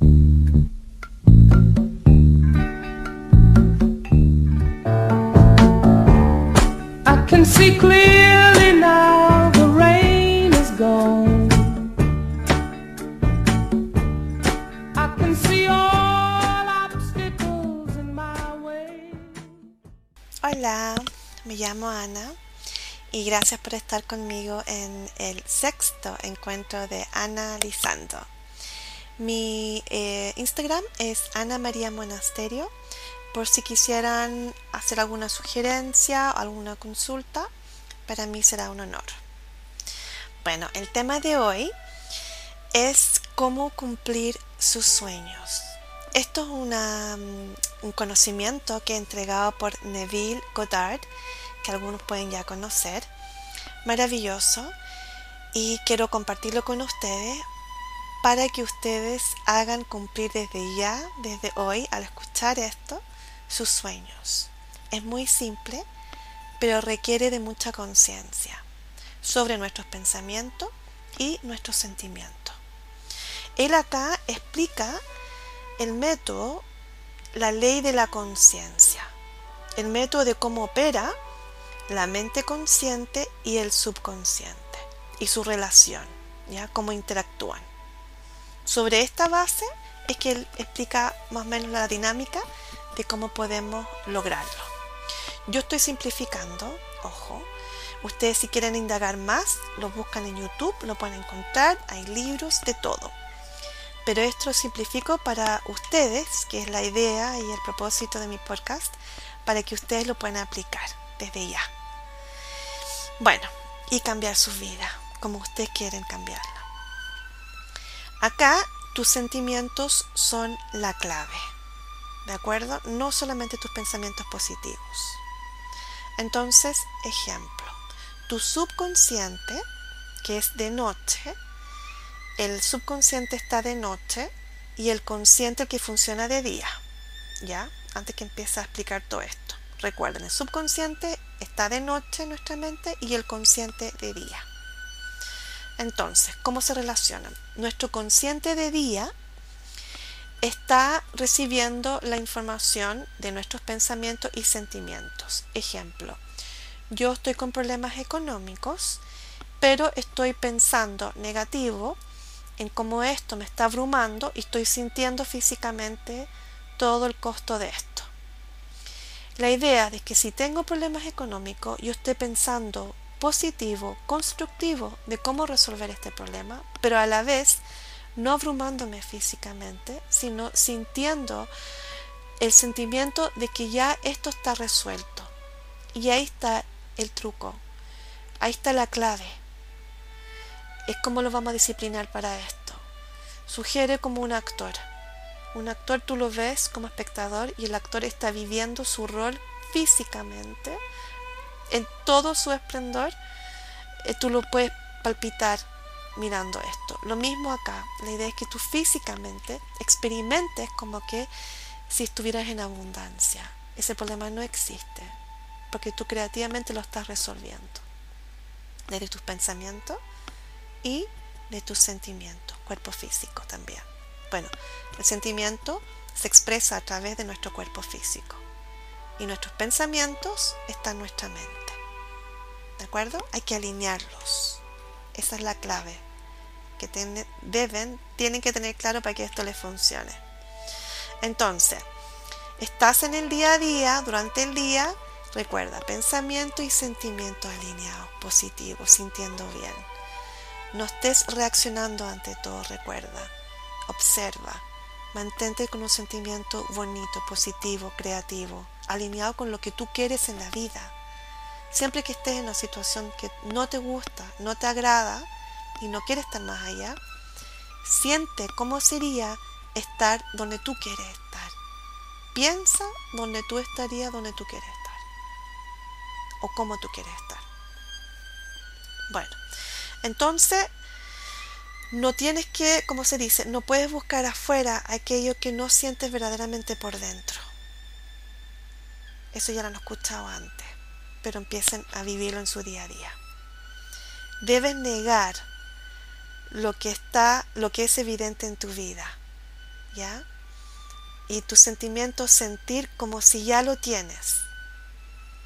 I can see clearly now the rain is gone. I can see all obstacles in my way. Hola, me llamo Ana y gracias por estar conmigo en el sexto encuentro de Analizando. Mi eh, Instagram es Ana María Monasterio por si quisieran hacer alguna sugerencia o alguna consulta, para mí será un honor. Bueno, el tema de hoy es cómo cumplir sus sueños. Esto es mm, un conocimiento que he entregado por Neville Goddard, que algunos pueden ya conocer. Maravilloso. Y quiero compartirlo con ustedes para que ustedes hagan cumplir desde ya, desde hoy, al escuchar esto, sus sueños. Es muy simple, pero requiere de mucha conciencia sobre nuestros pensamientos y nuestros sentimientos. Él acá explica el método, la ley de la conciencia, el método de cómo opera la mente consciente y el subconsciente y su relación, ya cómo interactúan. Sobre esta base es que él explica más o menos la dinámica de cómo podemos lograrlo. Yo estoy simplificando, ojo. Ustedes si quieren indagar más, lo buscan en YouTube, lo pueden encontrar, hay libros, de todo. Pero esto lo simplifico para ustedes, que es la idea y el propósito de mi podcast, para que ustedes lo puedan aplicar desde ya. Bueno, y cambiar su vida, como ustedes quieren cambiarla. Acá tus sentimientos son la clave. ¿De acuerdo? No solamente tus pensamientos positivos. Entonces, ejemplo, tu subconsciente, que es de noche, el subconsciente está de noche y el consciente el que funciona de día. ¿Ya? Antes que empiece a explicar todo esto. Recuerden, el subconsciente está de noche en nuestra mente y el consciente de día. Entonces, ¿cómo se relacionan? Nuestro consciente de día está recibiendo la información de nuestros pensamientos y sentimientos. Ejemplo, yo estoy con problemas económicos, pero estoy pensando negativo en cómo esto me está abrumando y estoy sintiendo físicamente todo el costo de esto. La idea de que si tengo problemas económicos, yo esté pensando positivo, constructivo de cómo resolver este problema, pero a la vez no abrumándome físicamente, sino sintiendo el sentimiento de que ya esto está resuelto. Y ahí está el truco, ahí está la clave. Es como lo vamos a disciplinar para esto. Sugiere como un actor. Un actor tú lo ves como espectador y el actor está viviendo su rol físicamente en todo su esplendor. Eh, tú lo puedes palpitar mirando esto. Lo mismo acá, la idea es que tú físicamente experimentes como que si estuvieras en abundancia. Ese problema no existe, porque tú creativamente lo estás resolviendo. Desde tus pensamientos y de tus sentimientos, cuerpo físico también. Bueno, el sentimiento se expresa a través de nuestro cuerpo físico y nuestros pensamientos están en nuestra mente. ¿De acuerdo? Hay que alinearlos. Esa es la clave que deben, tienen que tener claro para que esto les funcione. Entonces, estás en el día a día, durante el día, recuerda, pensamiento y sentimiento alineados, positivos, sintiendo bien. No estés reaccionando ante todo, recuerda. Observa. Mantente con un sentimiento bonito, positivo, creativo, alineado con lo que tú quieres en la vida. Siempre que estés en una situación que no te gusta, no te agrada, y no quieres estar más allá, siente cómo sería estar donde tú quieres estar. Piensa donde tú estarías donde tú quieres estar. O cómo tú quieres estar. Bueno, entonces no tienes que, como se dice, no puedes buscar afuera aquello que no sientes verdaderamente por dentro. Eso ya lo han escuchado antes, pero empiecen a vivirlo en su día a día. Debes negar lo que está, lo que es evidente en tu vida. ¿ya? Y tus sentimientos sentir como si ya lo tienes,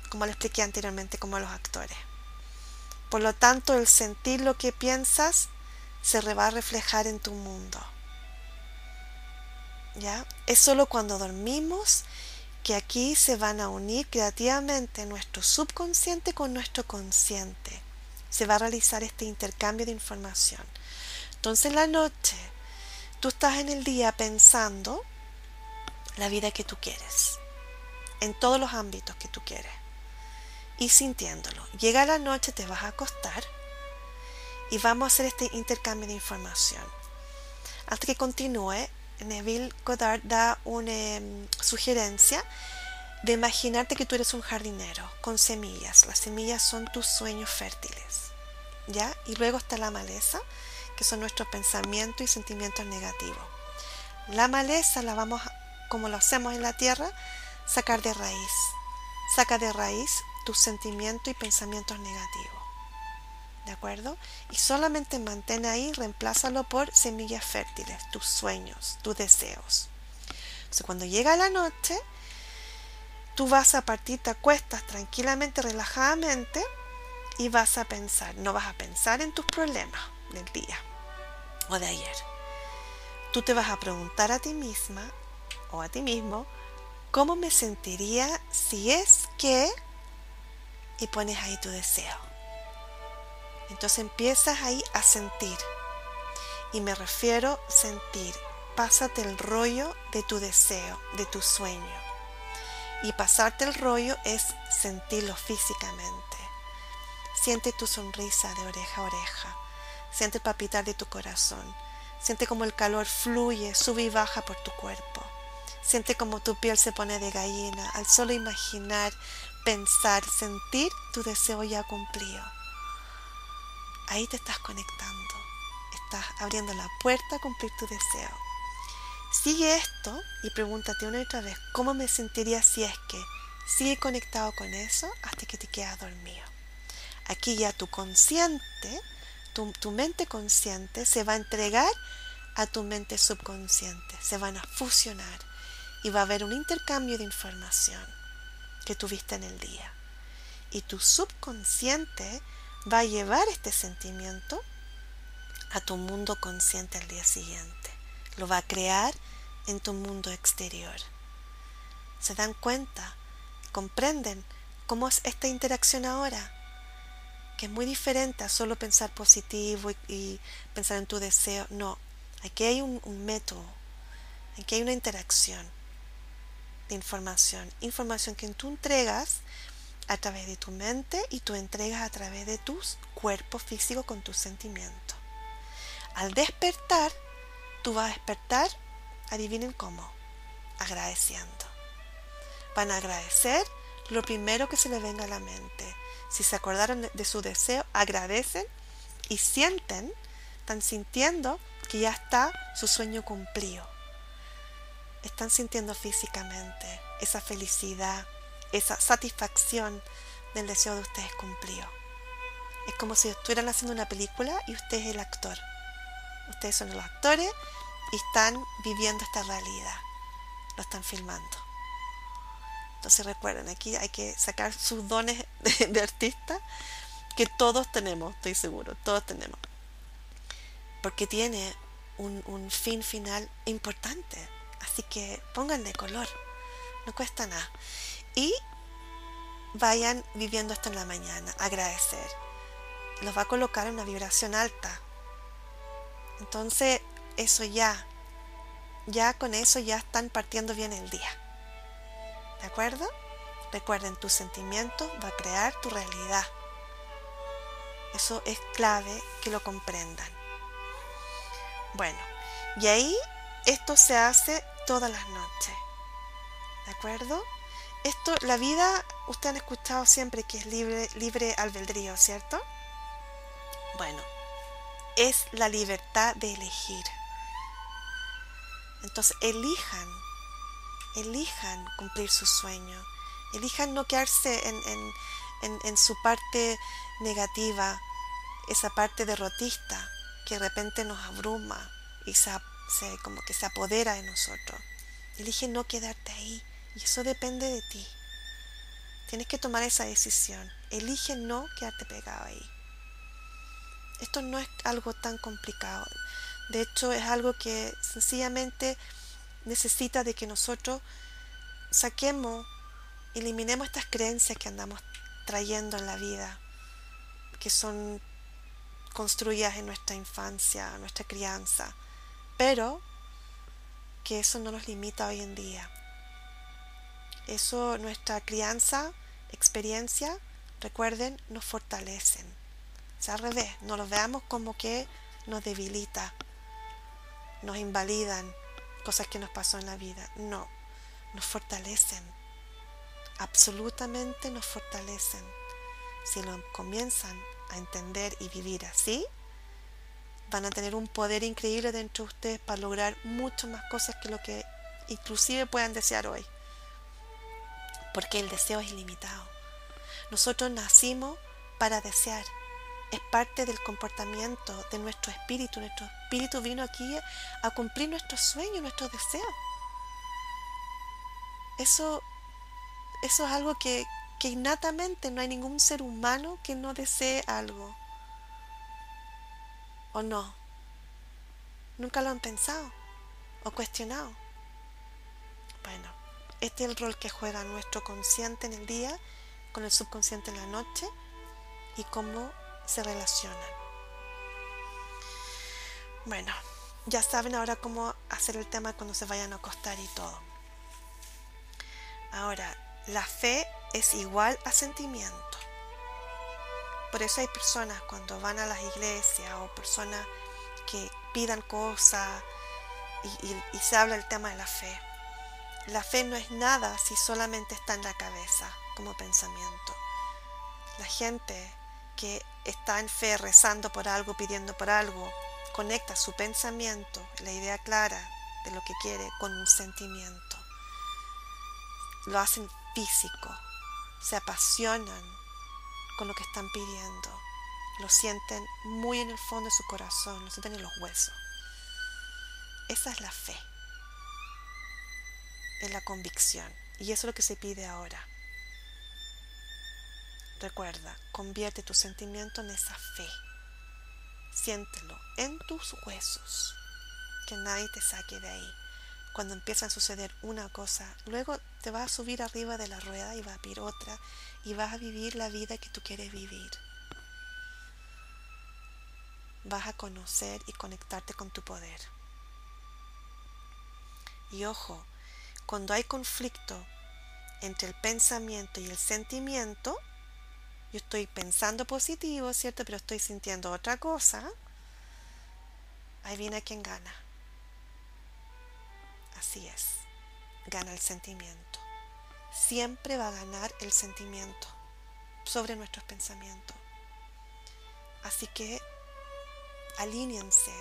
como le expliqué anteriormente, como los actores. Por lo tanto, el sentir lo que piensas se va a reflejar en tu mundo. ¿Ya? Es solo cuando dormimos que aquí se van a unir creativamente nuestro subconsciente con nuestro consciente. Se va a realizar este intercambio de información. Entonces en la noche tú estás en el día pensando la vida que tú quieres, en todos los ámbitos que tú quieres, y sintiéndolo. Llega la noche, te vas a acostar y vamos a hacer este intercambio de información. Hasta que continúe, Neville Goddard da una em, sugerencia de imaginarte que tú eres un jardinero con semillas. Las semillas son tus sueños fértiles. ¿Ya? Y luego está la maleza, que son nuestros pensamientos y sentimientos negativos. La maleza la vamos, como lo hacemos en la tierra, sacar de raíz. Saca de raíz tus sentimientos y pensamientos negativos. ¿De acuerdo? Y solamente mantén ahí, reemplázalo por semillas fértiles, tus sueños, tus deseos. Entonces, cuando llega la noche, tú vas a partir, te acuestas tranquilamente, relajadamente y vas a pensar, no vas a pensar en tus problemas del día o de ayer. Tú te vas a preguntar a ti misma o a ti mismo, ¿cómo me sentiría si es que... y pones ahí tu deseo entonces empiezas ahí a sentir. Y me refiero sentir. Pásate el rollo de tu deseo, de tu sueño. Y pasarte el rollo es sentirlo físicamente. Siente tu sonrisa de oreja a oreja. Siente el palpitar de tu corazón. Siente como el calor fluye, sube y baja por tu cuerpo. Siente como tu piel se pone de gallina al solo imaginar, pensar, sentir tu deseo ya cumplido. Ahí te estás conectando. Estás abriendo la puerta a cumplir tu deseo. Sigue esto y pregúntate una y otra vez, ¿cómo me sentiría si es que sigue conectado con eso hasta que te quedas dormido? Aquí ya tu consciente, tu, tu mente consciente se va a entregar a tu mente subconsciente, se van a fusionar y va a haber un intercambio de información que tuviste en el día. Y tu subconsciente va a llevar este sentimiento a tu mundo consciente al día siguiente. Lo va a crear en tu mundo exterior. ¿Se dan cuenta? ¿Comprenden cómo es esta interacción ahora? Que es muy diferente a solo pensar positivo y, pensar en tu deseo. No, aquí hay un, un método, aquí hay una interacción de información. Información que tú entregas a través de tu mente y tú entregas a través de tus cuerpos físicos con tus sentimientos. Al despertar, tú vas a despertar, adivinen cómo, agradeciendo. Van a agradecer lo primero que se les venga a la mente. Si se acordaron de su deseo, agradecen y sienten, están sintiendo que ya está su sueño cumplido. Están sintiendo físicamente esa felicidad, esa satisfacción del deseo de ustedes cumplido. Es como si estuvieran haciendo una película y usted es el actor. Ustedes son los actores y están viviendo esta realidad. Lo están filmando. Entonces recuerden, aquí hay que sacar sus dones de, artista que todos tenemos, estoy seguro, todos tenemos. Porque tiene un, un fin final importante. Así que pónganle color. No cuesta nada y vayan viviendo esto en la mañana, agradecer. Los va a colocar en una vibración alta. Entonces, eso ya, ya con eso ya están partiendo bien el día. ¿De acuerdo? Recuerden, tu sentimiento va a crear tu realidad. Eso es clave que lo comprendan. Bueno, y ahí esto se hace todas las noches. ¿De acuerdo? Esto, la vida, ustedes han escuchado siempre que es libre, libre albedrío, ¿cierto? Bueno, es la libertad de elegir. Entonces, elijan, elijan cumplir su sueño, elijan no quedarse en, en, en su parte negativa, esa parte derrotista que de repente nos abruma y se, se, como que se apodera de nosotros. Elige no quedarte ahí y eso depende de ti. Tienes que tomar esa decisión. Elige no quedarte pegado ahí. Esto no es algo tan complicado. De hecho, es algo que sencillamente necesita de que nosotros saquemos, eliminemos estas creencias que andamos trayendo en la vida, que son construidas en nuestra infancia, nuestra crianza, pero que eso no nos limita hoy en día. Eso, nuestra crianza, experiencia, recuerden, nos fortalecen. O sea, al revés, no lo veamos como que nos debilita, nos invalidan cosas que nos pasó en la vida. No, nos fortalecen. Absolutamente nos fortalecen. Si lo comienzan a entender y vivir así, van a tener un poder increíble dentro de ustedes para lograr muchas más cosas que lo que inclusive puedan desear hoy. Porque el deseo es ilimitado. Nosotros nacimos para desear. Es parte del comportamiento de nuestro espíritu. Nuestro espíritu vino aquí a cumplir nuestros sueños, nuestros deseos. Eso, eso es algo que, que innatamente no hay ningún ser humano que no desee algo. ¿O no? ¿Nunca lo han pensado o cuestionado? Bueno, este es el rol que juega nuestro consciente en el día con el subconsciente en la noche y cómo se relacionan. Bueno, ya saben ahora cómo hacer el tema cuando se vayan a acostar y todo. Ahora, la fe es igual a sentimiento. Por eso hay personas cuando van a las iglesias o personas que pidan cosas y, se habla el tema de la fe. La fe no es nada si solamente está en la cabeza como pensamiento. La gente que está en fe rezando por algo, pidiendo por algo, conecta su pensamiento, la idea clara de lo que quiere, con un sentimiento. Lo hacen físico, se apasionan con lo que están pidiendo. Lo sienten muy en el fondo de su corazón, lo sienten en los huesos. Esa es la fe, es la convicción. Y eso es lo que se pide ahora. Recuerda, convierte tu sentimiento en esa fe. Siéntelo en tus huesos. Que nadie te saque de ahí. Cuando empieza a suceder una cosa, luego te vas a subir arriba de la rueda y va a vir otra y vas a vivir la vida que tú quieres vivir. Vas a conocer y conectarte con tu poder. Y ojo, cuando hay conflicto entre el pensamiento y el sentimiento, yo estoy pensando positivo, ¿cierto? Pero estoy sintiendo otra cosa, ahí viene quien gana. Así es, gana el sentimiento siempre va a ganar el sentimiento sobre nuestros pensamientos. Así que alíñense,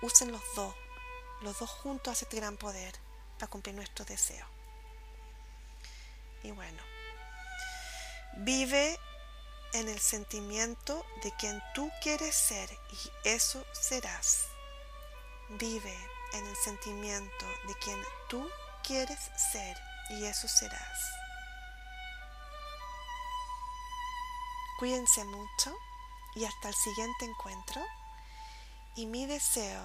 usen los dos, los dos juntos hacen este gran poder para cumplir nuestro deseo. Y bueno, vive en el sentimiento de quien tú quieres ser y eso serás. Vive en el sentimiento de quien tú quieres ser y eso serás. Cuídense mucho y hasta el siguiente encuentro. Y mi deseo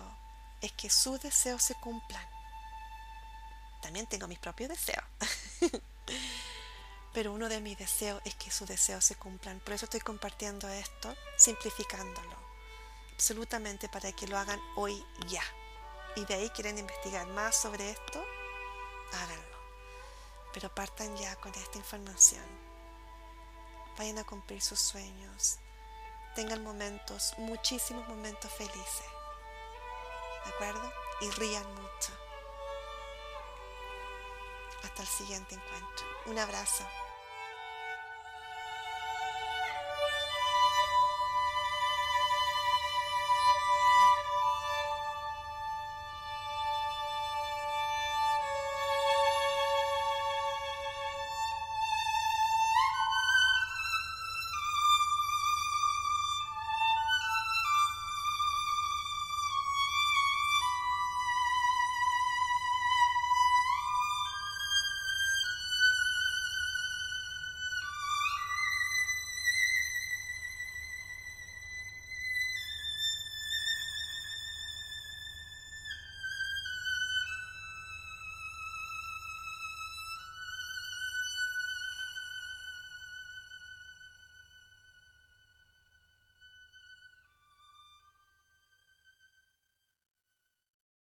es que sus deseos se cumplan. También tengo mis propios deseos. Pero uno de mis deseos es que sus deseos se cumplan. Por eso estoy compartiendo esto, simplificándolo. Absolutamente para que lo hagan hoy ya. Y de ahí quieren investigar más sobre esto, háganlo pero partan ya con esta información. Vayan a cumplir sus sueños. Tengan momentos, muchísimos momentos felices. ¿De acuerdo? Y rían mucho. Hasta el siguiente encuentro. Un abrazo.